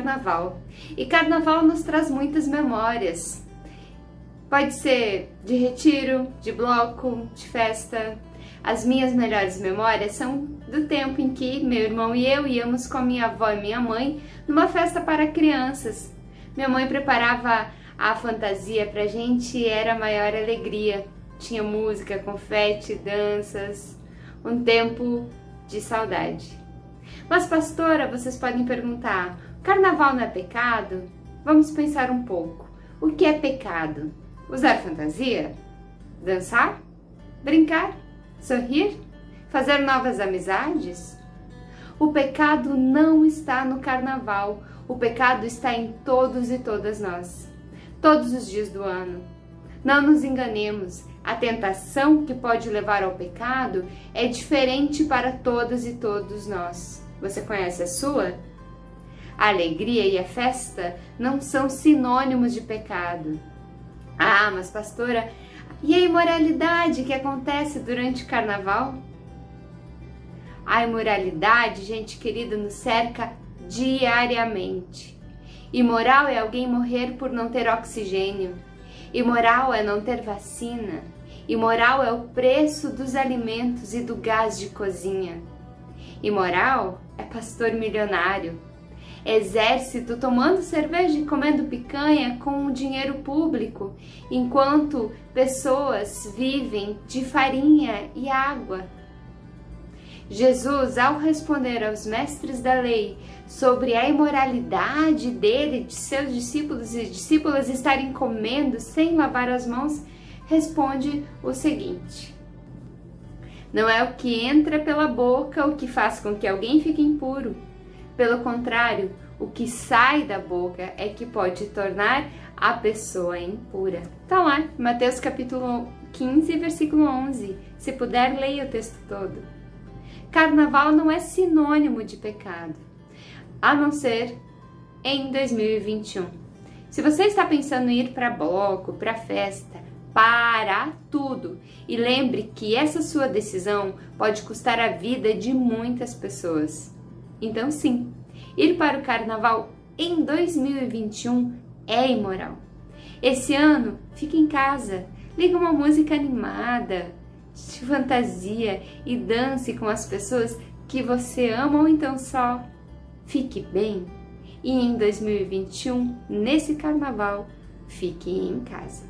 carnaval. E carnaval nos traz muitas memórias. Pode ser de retiro, de bloco, de festa. As minhas melhores memórias são do tempo em que meu irmão e eu íamos com minha avó e minha mãe numa festa para crianças. Minha mãe preparava a fantasia pra gente e era a maior alegria. Tinha música, confete, danças, um tempo de saudade. Mas, pastora, vocês podem perguntar: carnaval não é pecado? Vamos pensar um pouco. O que é pecado? Usar fantasia? Dançar? Brincar? Sorrir? Fazer novas amizades? O pecado não está no carnaval, o pecado está em todos e todas nós, todos os dias do ano. Não nos enganemos, a tentação que pode levar ao pecado é diferente para todas e todos nós. Você conhece a sua? A alegria e a festa não são sinônimos de pecado. Ah, mas pastora, e a imoralidade que acontece durante o carnaval? A imoralidade, gente querida, nos cerca diariamente. Imoral é alguém morrer por não ter oxigênio. Imoral é não ter vacina. Imoral é o preço dos alimentos e do gás de cozinha. Imoral é pastor milionário. Exército tomando cerveja e comendo picanha com o dinheiro público, enquanto pessoas vivem de farinha e água. Jesus, ao responder aos mestres da lei sobre a imoralidade dele, de seus discípulos e discípulas estarem comendo sem lavar as mãos, responde o seguinte: Não é o que entra pela boca o que faz com que alguém fique impuro. Pelo contrário, o que sai da boca é que pode tornar a pessoa impura. Então lá, Mateus capítulo 15, versículo 11. Se puder, leia o texto todo. Carnaval não é sinônimo de pecado, a não ser em 2021. Se você está pensando em ir para bloco, para festa, para tudo e lembre que essa sua decisão pode custar a vida de muitas pessoas. Então, sim, ir para o carnaval em 2021 é imoral. Esse ano, fique em casa, liga uma música animada, de fantasia e dance com as pessoas que você ama ou então só fique bem. E em 2021, nesse carnaval, fique em casa.